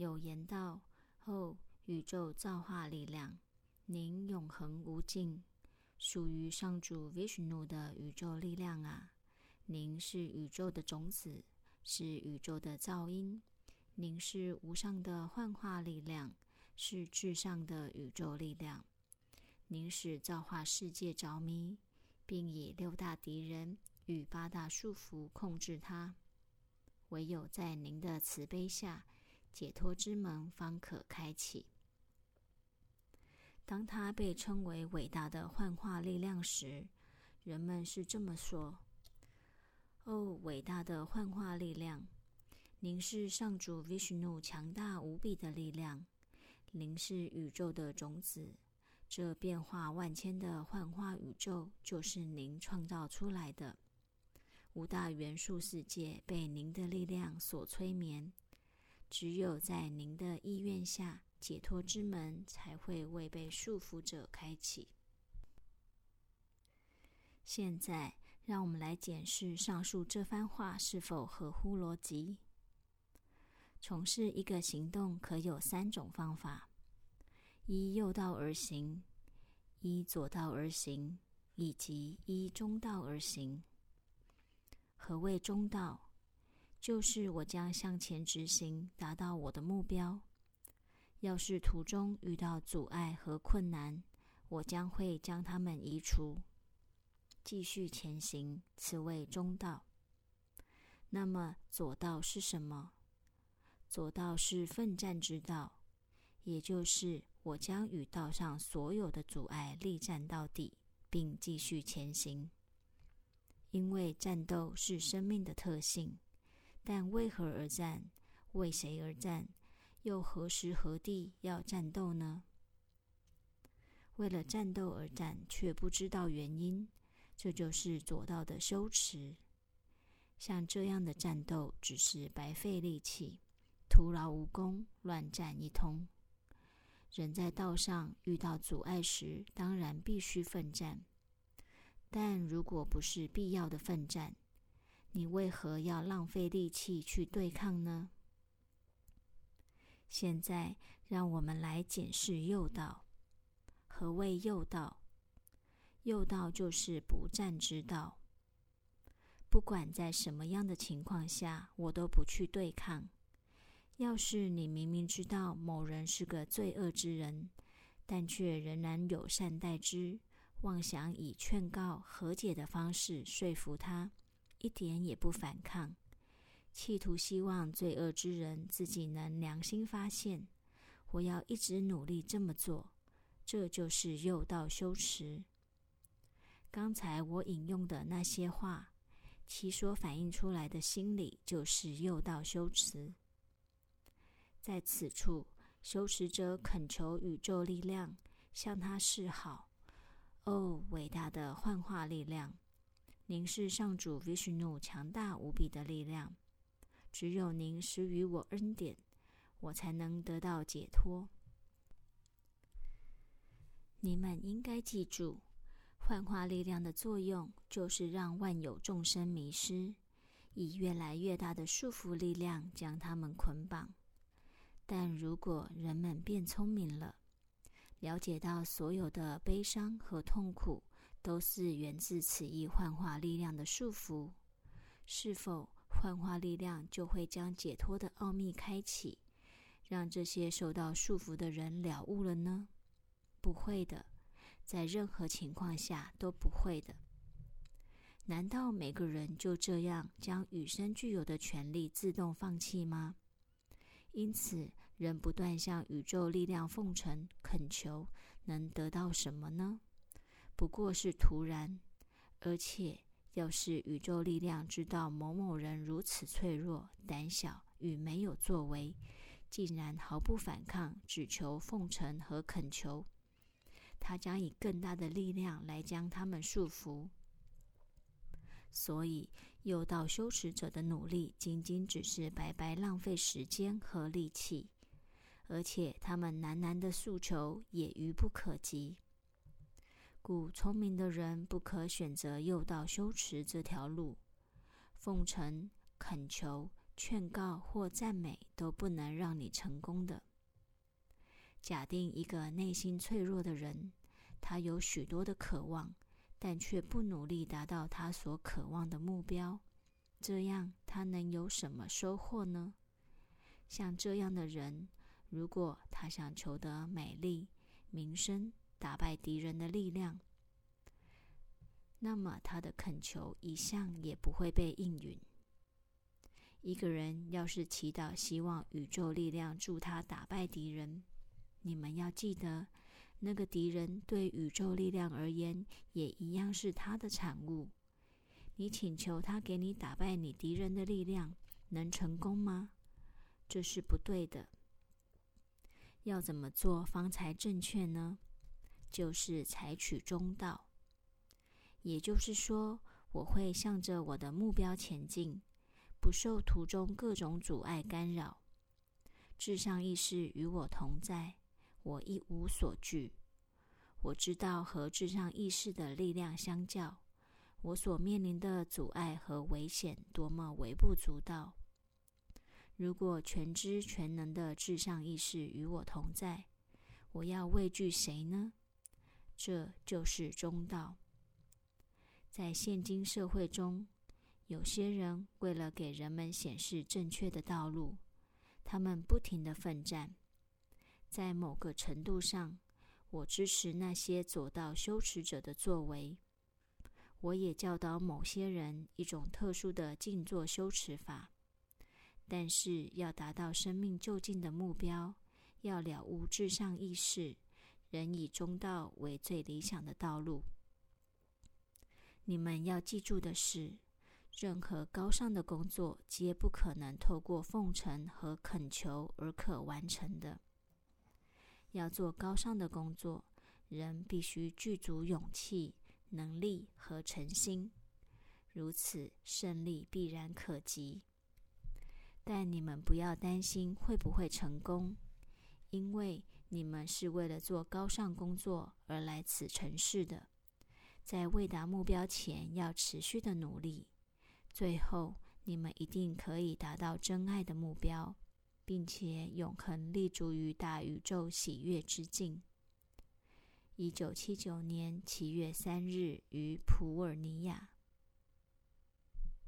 有言道：“哦，宇宙造化力量，您永恒无尽，属于上主 Vishnu 的宇宙力量啊！您是宇宙的种子，是宇宙的噪音，您是无上的幻化力量，是至上的宇宙力量。您使造化世界着迷，并以六大敌人与八大束缚控制它。唯有在您的慈悲下。”解脱之门方可开启。当他被称为伟大的幻化力量时，人们是这么说：“哦，伟大的幻化力量，您是上主 Vishnu 强大无比的力量，您是宇宙的种子，这变化万千的幻化宇宙就是您创造出来的。五大元素世界被您的力量所催眠。”只有在您的意愿下，解脱之门才会为被束缚者开启。现在，让我们来检视上述这番话是否合乎逻辑。从事一个行动可有三种方法：依右道而行，依左道而行，以及依中道而行。何谓中道？就是我将向前执行，达到我的目标。要是途中遇到阻碍和困难，我将会将它们移除，继续前行。此谓中道。那么左道是什么？左道是奋战之道，也就是我将与道上所有的阻碍力战到底，并继续前行。因为战斗是生命的特性。但为何而战？为谁而战？又何时何地要战斗呢？为了战斗而战，却不知道原因，这就是左道的羞耻。像这样的战斗，只是白费力气，徒劳无功，乱战一通。人在道上遇到阻碍时，当然必须奋战，但如果不是必要的奋战，你为何要浪费力气去对抗呢？现在，让我们来检视右道。何谓右道？右道就是不战之道。不管在什么样的情况下，我都不去对抗。要是你明明知道某人是个罪恶之人，但却仍然友善待之，妄想以劝告、和解的方式说服他。一点也不反抗，企图希望罪恶之人自己能良心发现。我要一直努力这么做，这就是诱道修持。刚才我引用的那些话，其所反映出来的心理就是诱道修持。在此处，修持者恳求宇宙力量向他示好。哦，伟大的幻化力量！您是上主 Vishnu 强大无比的力量，只有您施予我恩典，我才能得到解脱。你们应该记住，幻化力量的作用就是让万有众生迷失，以越来越大的束缚力量将他们捆绑。但如果人们变聪明了，了解到所有的悲伤和痛苦。都是源自此一幻化力量的束缚。是否幻化力量就会将解脱的奥秘开启，让这些受到束缚的人了悟了呢？不会的，在任何情况下都不会的。难道每个人就这样将与生俱有的权利自动放弃吗？因此，人不断向宇宙力量奉承恳求，能得到什么呢？不过是突然，而且要是宇宙力量知道某某人如此脆弱、胆小与没有作为，竟然毫不反抗，只求奉承和恳求，他将以更大的力量来将他们束缚。所以，诱导修持者的努力仅仅只是白白浪费时间和力气，而且他们喃喃的诉求也愚不可及。故聪明的人不可选择诱导修持这条路，奉承、恳求劝告或赞美都不能让你成功的。假定一个内心脆弱的人，他有许多的渴望，但却不努力达到他所渴望的目标，这样他能有什么收获呢？像这样的人，如果他想求得美丽、名声、打败敌人的力量，那么他的恳求一向也不会被应允。一个人要是祈祷希望宇宙力量助他打败敌人，你们要记得，那个敌人对宇宙力量而言也一样是他的产物。你请求他给你打败你敌人的力量，能成功吗？这是不对的。要怎么做方才正确呢？就是采取中道。也就是说，我会向着我的目标前进，不受途中各种阻碍干扰。至上意识与我同在，我一无所惧。我知道和至上意识的力量相较，我所面临的阻碍和危险多么微不足道。如果全知全能的至上意识与我同在，我要畏惧谁呢？这就是中道。在现今社会中，有些人为了给人们显示正确的道路，他们不停的奋战。在某个程度上，我支持那些左道修持者的作为。我也教导某些人一种特殊的静坐修持法。但是，要达到生命就近的目标，要了悟至上意识，仍以中道为最理想的道路。你们要记住的是，任何高尚的工作皆不可能透过奉承和恳求而可完成的。要做高尚的工作，人必须具足勇气、能力和诚心，如此胜利必然可及。但你们不要担心会不会成功，因为你们是为了做高尚工作而来此城市的。在未达目标前，要持续的努力。最后，你们一定可以达到真爱的目标，并且永恒立足于大宇宙喜悦之境。一九七九年七月三日于普尔尼亚。